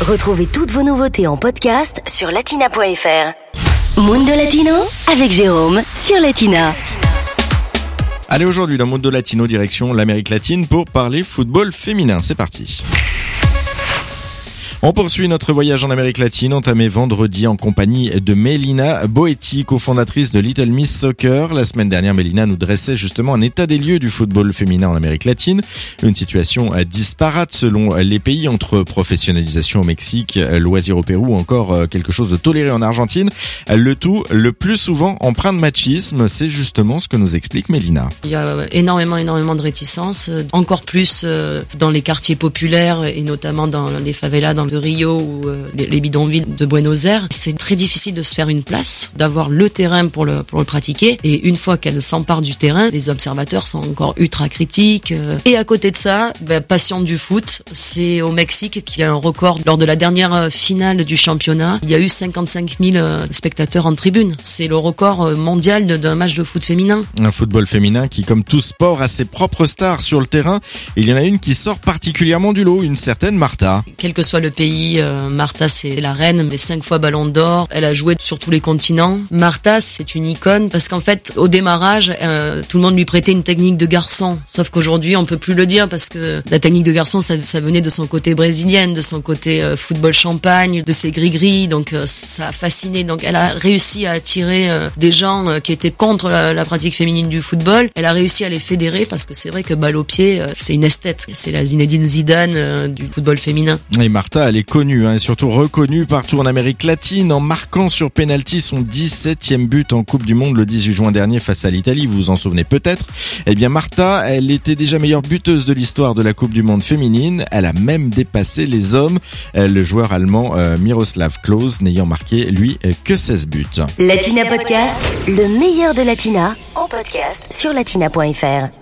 Retrouvez toutes vos nouveautés en podcast sur latina.fr. Mundo Latino avec Jérôme sur Latina. Allez aujourd'hui dans Mundo Latino direction l'Amérique latine pour parler football féminin. C'est parti. On poursuit notre voyage en Amérique latine entamé vendredi en compagnie de Melina Boetti, cofondatrice de Little Miss Soccer. La semaine dernière, Melina nous dressait justement un état des lieux du football féminin en Amérique latine. Une situation disparate selon les pays entre professionnalisation au Mexique, loisirs au Pérou ou encore quelque chose de toléré en Argentine. Le tout, le plus souvent empreint de machisme. C'est justement ce que nous explique Melina. Il y a énormément, énormément de réticences, encore plus euh, dans les quartiers populaires et notamment dans les favelas, dans de Rio ou euh, les, bidonvilles de Buenos Aires, c'est très difficile de se faire une place, d'avoir le terrain pour le, pour le pratiquer. Et une fois qu'elle s'empare du terrain, les observateurs sont encore ultra critiques. Euh. Et à côté de ça, bah, passion du foot, c'est au Mexique qu'il y a un record. Lors de la dernière euh, finale du championnat, il y a eu 55 000 spectateurs en tribune. C'est le record mondial d'un match de foot féminin. Un football féminin qui, comme tout sport, a ses propres stars sur le terrain. il y en a une qui sort particulièrement du lot, une certaine Martha. Quel que soit le pays. Euh, Martha, c'est la reine, mais cinq fois Ballon d'Or. Elle a joué sur tous les continents. Martha, c'est une icône parce qu'en fait, au démarrage, euh, tout le monde lui prêtait une technique de garçon. Sauf qu'aujourd'hui, on peut plus le dire parce que la technique de garçon, ça, venait de son côté brésilienne, de son côté euh, football champagne, de ses gris-gris. Donc ça a fasciné. Donc elle a réussi à attirer des gens qui étaient contre la, la, pratique féminine du football. Elle a réussi à les fédérer parce que c'est vrai que balle au pied, c'est une esthète. C'est la Zinedine Zidane du football féminin. Et Martha, elle est connue, hein, et surtout reconnue partout en Amérique latine en marquant sur penalty son 17e but en Coupe du Monde le 18 juin dernier face à l'Italie. Vous vous en souvenez peut-être. Eh bien, Martha, elle était déjà meilleure buteuse de l'histoire de la Coupe du Monde féminine. Elle a même dépassé les hommes. Euh, le joueur allemand euh, Miroslav Klose n'ayant marqué, lui, euh, que 16 buts. Latina Podcast, le meilleur de Latina, en podcast sur latina.fr.